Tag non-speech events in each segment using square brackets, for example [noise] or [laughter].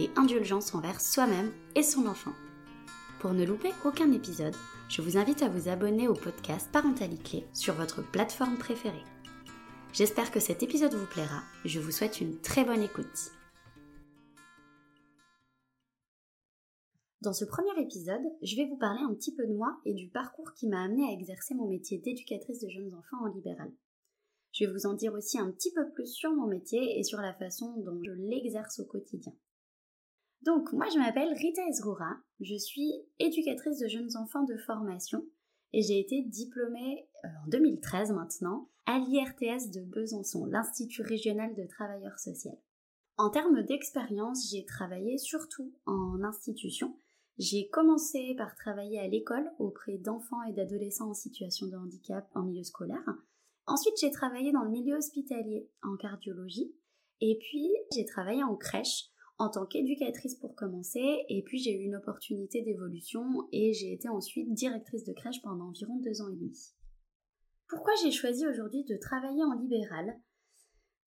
et indulgence envers soi-même et son enfant. Pour ne louper aucun épisode, je vous invite à vous abonner au podcast Parentalité sur votre plateforme préférée. J'espère que cet épisode vous plaira. Je vous souhaite une très bonne écoute. Dans ce premier épisode, je vais vous parler un petit peu de moi et du parcours qui m'a amené à exercer mon métier d'éducatrice de jeunes enfants en libéral. Je vais vous en dire aussi un petit peu plus sur mon métier et sur la façon dont je l'exerce au quotidien. Donc, moi, je m'appelle Rita Ezroura, je suis éducatrice de jeunes enfants de formation et j'ai été diplômée euh, en 2013 maintenant à l'IRTS de Besançon, l'Institut régional de travailleurs sociaux. En termes d'expérience, j'ai travaillé surtout en institution. J'ai commencé par travailler à l'école auprès d'enfants et d'adolescents en situation de handicap en milieu scolaire. Ensuite, j'ai travaillé dans le milieu hospitalier en cardiologie. Et puis, j'ai travaillé en crèche en tant qu'éducatrice pour commencer, et puis j'ai eu une opportunité d'évolution et j'ai été ensuite directrice de crèche pendant environ deux ans et demi. Pourquoi j'ai choisi aujourd'hui de travailler en libéral?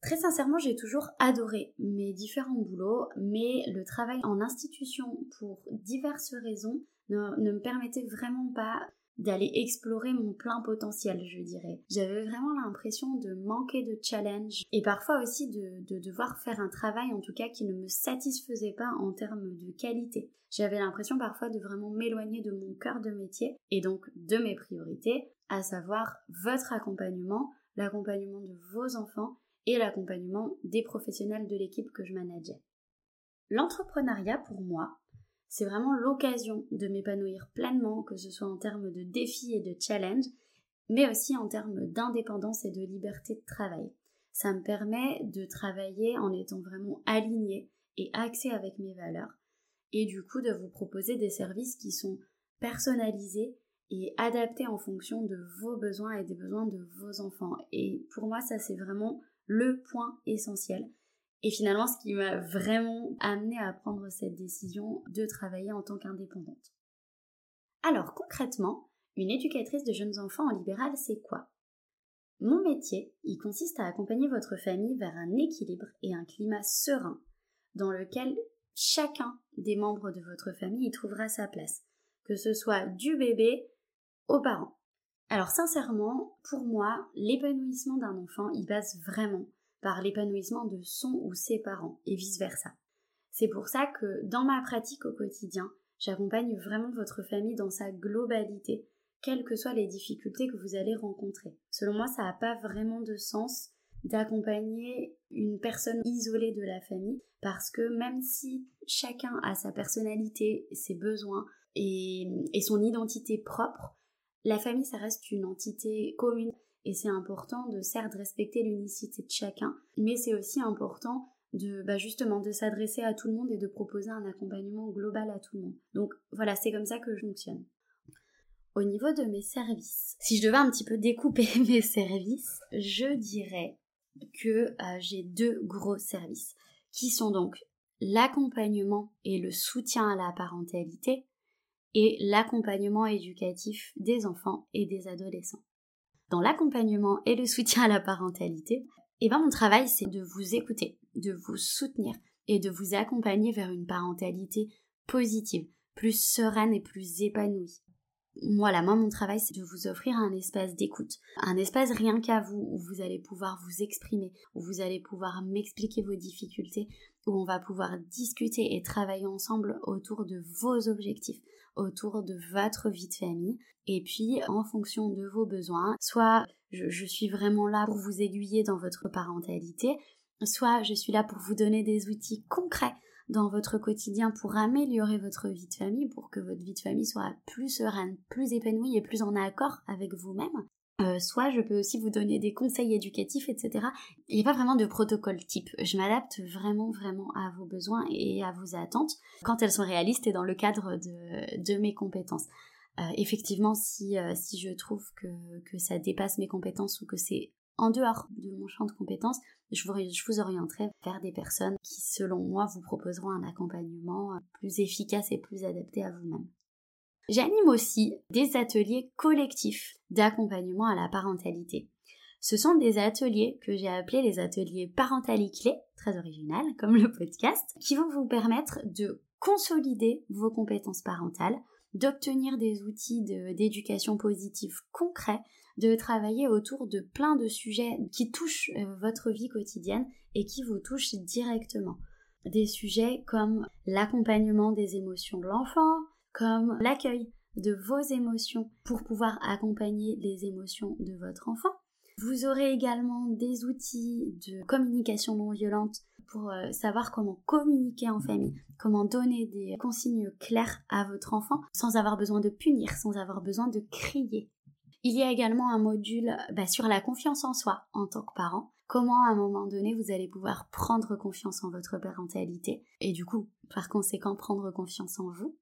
Très sincèrement, j'ai toujours adoré mes différents boulots, mais le travail en institution pour diverses raisons ne, ne me permettait vraiment pas d'aller explorer mon plein potentiel, je dirais. J'avais vraiment l'impression de manquer de challenge et parfois aussi de, devoir faire un travail en tout cas qui ne me satisfaisait pas en termes de qualité. J'avais l'impression parfois de vraiment m'éloigner de mon cœur de métier et donc de mes priorités, à savoir votre accompagnement, l'accompagnement de vos enfants et l'accompagnement des professionnels de l'équipe que je manageais. L'entrepreneuriat pour moi, c'est vraiment l'occasion de m'épanouir pleinement, que ce soit en termes de défis et de challenge, mais aussi en termes d'indépendance et de liberté de travail. Ça me permet de travailler en étant vraiment aligné et axé avec mes valeurs, et du coup de vous proposer des services qui sont personnalisés et adaptés en fonction de vos besoins et des besoins de vos enfants. Et pour moi, ça c'est vraiment le point essentiel. Et finalement, ce qui m'a vraiment amené à prendre cette décision de travailler en tant qu'indépendante. Alors concrètement, une éducatrice de jeunes enfants en libéral, c'est quoi? Mon métier, il consiste à accompagner votre famille vers un équilibre et un climat serein dans lequel chacun des membres de votre famille y trouvera sa place, que ce soit du bébé aux parents. Alors sincèrement, pour moi, l'épanouissement d'un enfant, il passe vraiment par l'épanouissement de son ou ses parents et vice-versa. C'est pour ça que dans ma pratique au quotidien, j'accompagne vraiment votre famille dans sa globalité, quelles que soient les difficultés que vous allez rencontrer. Selon moi, ça n'a pas vraiment de sens d'accompagner une personne isolée de la famille parce que même si chacun a sa personnalité, ses besoins et, et son identité propre, la famille, ça reste une entité commune et c'est important de certes respecter l'unicité de chacun, mais c'est aussi important de bah justement de s'adresser à tout le monde et de proposer un accompagnement global à tout le monde. Donc voilà, c'est comme ça que je fonctionne. Au niveau de mes services, si je devais un petit peu découper [laughs] mes services, je dirais que euh, j'ai deux gros services qui sont donc l'accompagnement et le soutien à la parentalité et l'accompagnement éducatif des enfants et des adolescents dans l'accompagnement et le soutien à la parentalité, et ben mon travail c'est de vous écouter, de vous soutenir et de vous accompagner vers une parentalité positive, plus sereine et plus épanouie. Voilà, moi mon travail c'est de vous offrir un espace d'écoute, un espace rien qu'à vous où vous allez pouvoir vous exprimer, où vous allez pouvoir m'expliquer vos difficultés, où on va pouvoir discuter et travailler ensemble autour de vos objectifs, autour de votre vie de famille. Et puis, en fonction de vos besoins, soit je, suis vraiment là pour vous aiguiller dans votre parentalité, soit je suis là pour vous donner des outils concrets dans votre quotidien pour améliorer votre vie de famille, pour que votre vie de famille soit plus sereine, plus épanouie et plus en accord avec vous-même. Euh, soit je peux aussi vous donner des conseils éducatifs, etc. Il n'y a pas vraiment de protocole type. Je m'adapte vraiment, vraiment à vos besoins et à vos attentes quand elles sont réalistes et dans le cadre de, mes compétences. Euh, effectivement, si, euh, si je trouve que, que ça dépasse mes compétences ou que c'est en dehors de mon champ de compétences, je vous, je vous orienterai vers des personnes qui, selon moi, vous proposeront un accompagnement plus efficace et plus adapté à vous-même. J'anime aussi des ateliers collectifs d'accompagnement à la parentalité. Ce sont des ateliers que j'ai appelés les ateliers parentalité, très original comme le podcast, qui vont vous permettre de consolider vos compétences parentales, d'obtenir des outils d'éducation positive concrets, de travailler autour de plein de sujets qui touchent euh, votre vie quotidienne et qui vous touchent directement. Des sujets comme l'accompagnement des émotions de l'enfant, comme l'accueil de vos émotions pour pouvoir accompagner les émotions de votre enfant. Vous aurez également des outils de communication non violente pour euh, savoir comment communiquer en famille, comment donner des consignes claires à votre enfant sans avoir besoin de punir, sans avoir besoin de crier. Il y a également un module bah, sur la confiance en soi en tant que parent. Comment à un moment donné vous allez pouvoir prendre confiance en votre parentalité et du coup par conséquent prendre confiance en vous.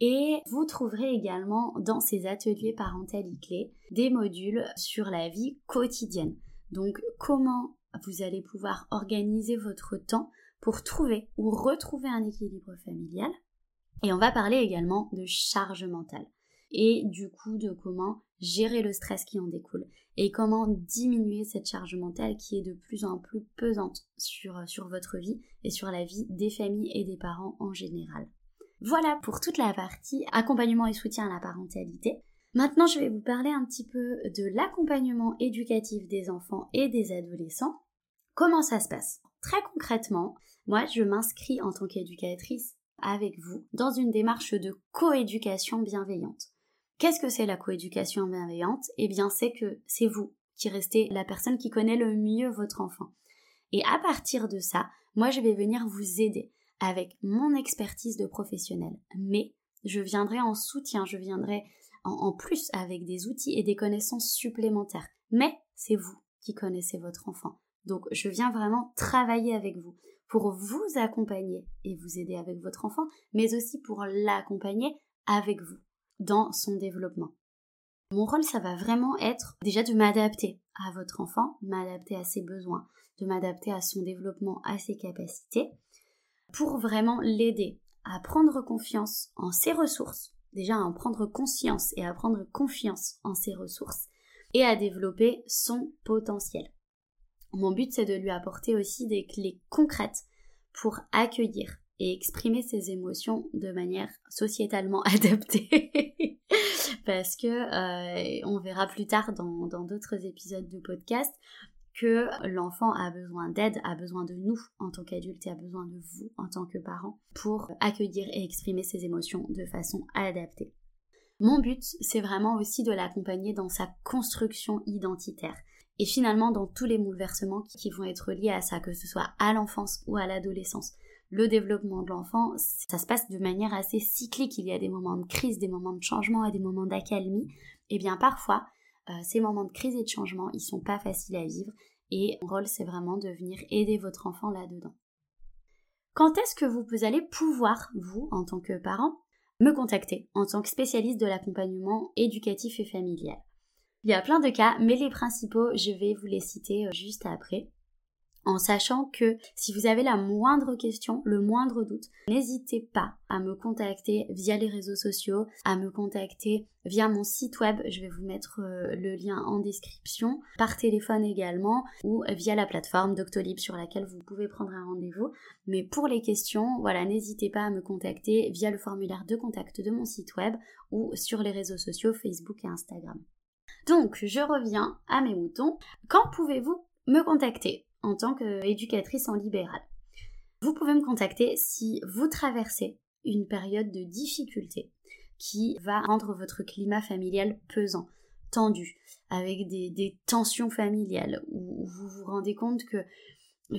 Et vous trouverez également dans ces ateliers parentalité clés des modules sur la vie quotidienne. Donc comment vous allez pouvoir organiser votre temps pour trouver ou retrouver un équilibre familial. Et on va parler également de charge mentale et du coup de comment gérer le stress qui en découle et comment diminuer cette charge mentale qui est de plus en plus pesante sur, sur votre vie et sur la vie des familles et des parents en général. Voilà pour toute la partie accompagnement et soutien à la parentalité. Maintenant, je vais vous parler un petit peu de l'accompagnement éducatif des enfants et des adolescents. Comment ça se passe? Très concrètement, moi, je m'inscris en tant qu'éducatrice avec vous dans une démarche de coéducation bienveillante. Qu'est-ce que c'est la coéducation bienveillante? Eh bien, c'est que c'est vous qui restez la personne qui connaît le mieux votre enfant. Et à partir de ça, moi, je vais venir vous aider avec mon expertise de professionnel. Mais je viendrai en soutien, je viendrai en, plus avec des outils et des connaissances supplémentaires. Mais c'est vous qui connaissez votre enfant. Donc je viens vraiment travailler avec vous pour vous accompagner et vous aider avec votre enfant, mais aussi pour l'accompagner avec vous dans son développement. Mon rôle, ça va vraiment être déjà de m'adapter à votre enfant, m'adapter à ses besoins, de m'adapter à son développement, à ses capacités, pour vraiment l'aider à prendre confiance en ses ressources, déjà à en prendre conscience et à prendre confiance en ses ressources, et à développer son potentiel. Mon but, c'est de lui apporter aussi des clés concrètes pour accueillir et exprimer ses émotions de manière sociétalement [laughs] adaptée. Parce que euh, on verra plus tard dans d'autres épisodes de podcast que l'enfant a besoin d'aide, a besoin de nous en tant qu'adulte et a besoin de vous en tant que parent pour accueillir et exprimer ses émotions de façon adaptée. Mon but, c'est vraiment aussi de l'accompagner dans sa construction identitaire et finalement dans tous les bouleversements qui vont être liés à ça, que ce soit à l'enfance ou à l'adolescence. Le développement de l'enfant, ça se passe de manière assez cyclique. Il y a des moments de crise, des moments de changement et des moments d'accalmie. Et bien parfois, euh, ces moments de crise et de changement, ils sont pas faciles à vivre et mon rôle c'est vraiment de venir aider votre enfant là-dedans. Quand est-ce que vous allez pouvoir, vous, en tant que parent, me contacter en tant que spécialiste de l'accompagnement éducatif et familial? Il y a plein de cas, mais les principaux, je vais vous les citer euh, juste après en sachant que si vous avez la moindre question, le moindre doute, n'hésitez pas à me contacter via les réseaux sociaux, à me contacter via mon site web, je vais vous mettre euh, le lien en description, par téléphone également, ou via la plateforme Doctolib sur laquelle vous pouvez prendre un rendez-vous. Mais pour les questions, voilà, n'hésitez pas à me contacter via le formulaire de contact de mon site web ou sur les réseaux sociaux Facebook et Instagram. Donc, je reviens à mes moutons. Quand pouvez-vous me contacter? En tant qu'éducatrice en libéral. Vous pouvez me contacter si vous traversez une période de difficulté qui va rendre votre climat familial pesant, tendu, avec des, tensions familiales, où vous vous rendez compte que,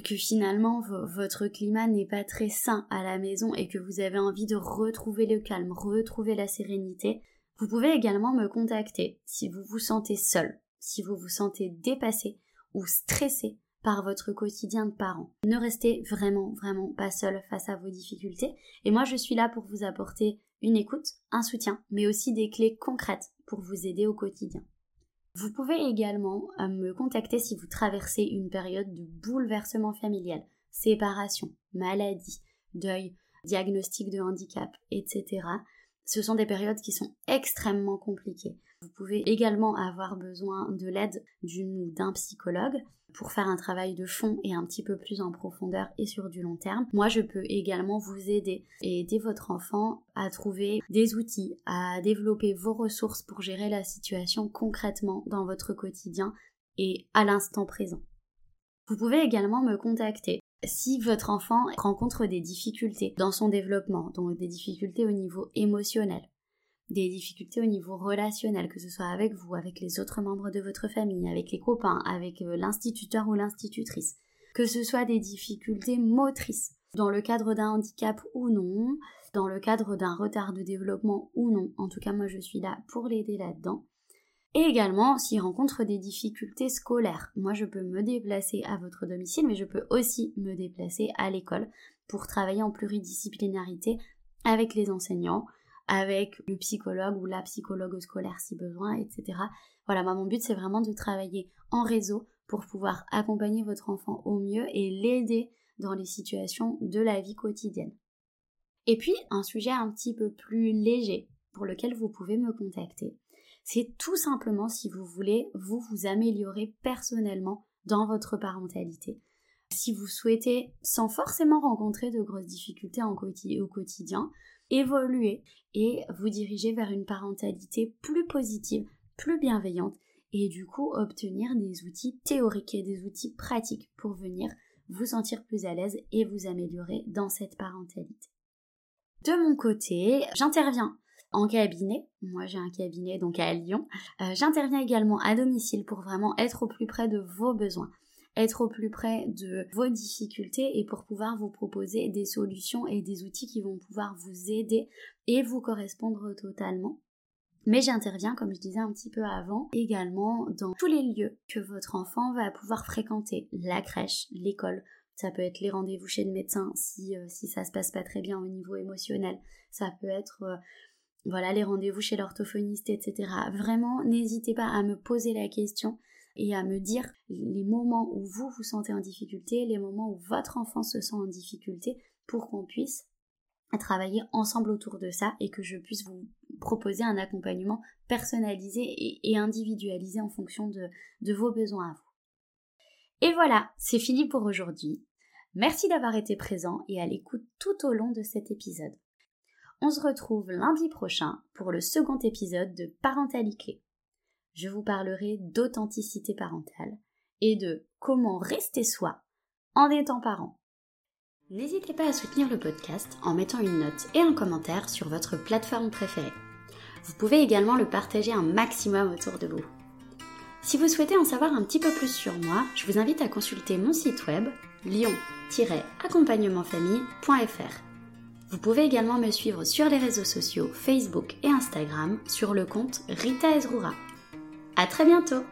que finalement votre climat n'est pas très sain à la maison et que vous avez envie de retrouver le calme, retrouver la sérénité. Vous pouvez également me contacter si vous vous sentez seul si vous vous sentez dépassé ou stressé par votre quotidien de parent. Ne restez vraiment, vraiment pas seul face à vos difficultés. Et moi, je suis là pour vous apporter une écoute, un soutien, mais aussi des clés concrètes pour vous aider au quotidien. Vous pouvez également euh, me contacter si vous traversez une période de bouleversement familial, séparation, maladie, deuil, diagnostic de handicap, etc. Ce sont des périodes qui sont extrêmement compliquées. Vous pouvez également avoir besoin de l'aide d'une ou d'un psychologue pour faire un travail de fond et un petit peu plus en profondeur et sur du long terme. Moi, je peux également vous aider et aider votre enfant à trouver des outils, à développer vos ressources pour gérer la situation concrètement dans votre quotidien et à l'instant présent. Vous pouvez également me contacter si votre enfant rencontre des difficultés dans son développement, donc des difficultés au niveau émotionnel, des difficultés au niveau relationnel, que ce soit avec vous, avec les autres membres de votre famille, avec les copains, avec euh, l'instituteur ou l'institutrice, que ce soit des difficultés motrices, dans le cadre d'un handicap ou non, dans le cadre d'un retard de développement ou non. En tout cas, moi, je suis là pour l'aider là-dedans. Et également, s'il rencontre des difficultés scolaires, moi, je peux me déplacer à votre domicile, mais je peux aussi me déplacer à l'école pour travailler en pluridisciplinarité avec les enseignants, avec le psychologue ou la psychologue scolaire si besoin, etc. Voilà, moi mon but c'est vraiment de travailler en réseau pour pouvoir accompagner votre enfant au mieux et l'aider dans les situations de la vie quotidienne. Et puis un sujet un petit peu plus léger pour lequel vous pouvez me contacter, c'est tout simplement si vous voulez vous vous améliorer personnellement dans votre parentalité. Si vous souhaitez, sans forcément rencontrer de grosses difficultés au quotidien, évoluer et vous diriger vers une parentalité plus positive, plus bienveillante et du coup obtenir des outils théoriques et des outils pratiques pour venir vous sentir plus à l'aise et vous améliorer dans cette parentalité. De mon côté, j'interviens en cabinet. Moi, j'ai un cabinet donc à Lyon. Euh, j'interviens également à domicile pour vraiment être au plus près de vos besoins être au plus près de vos difficultés et pour pouvoir vous proposer des solutions et des outils qui vont pouvoir vous aider et vous correspondre totalement. Mais j'interviens, comme je disais un petit peu avant, également dans tous les lieux que votre enfant va pouvoir fréquenter. La crèche, l'école, ça peut être les rendez-vous chez le médecin si, euh, si ça se passe pas très bien au niveau émotionnel. Ça peut être euh, voilà les rendez-vous chez l'orthophoniste, etc. Vraiment, n'hésitez pas à me poser la question et à me dire les moments où vous vous sentez en difficulté, les moments où votre enfant se sent en difficulté pour qu'on puisse travailler ensemble autour de ça et que je puisse vous proposer un accompagnement personnalisé et, individualisé en fonction de, vos besoins à vous. Et voilà, c'est fini pour aujourd'hui. Merci d'avoir été présent et à l'écoute tout au long de cet épisode. On se retrouve lundi prochain pour le second épisode de Parentalité je vous parlerai d'authenticité parentale et de comment rester soi en étant parent. N'hésitez pas à soutenir le podcast en mettant une note et un commentaire sur votre plateforme préférée. Vous pouvez également le partager un maximum autour de vous. Si vous souhaitez en savoir un petit peu plus sur moi, je vous invite à consulter mon site web lion-accompagnementfamille.fr. Vous pouvez également me suivre sur les réseaux sociaux Facebook et Instagram sur le compte Rita Ezrura. À très bientôt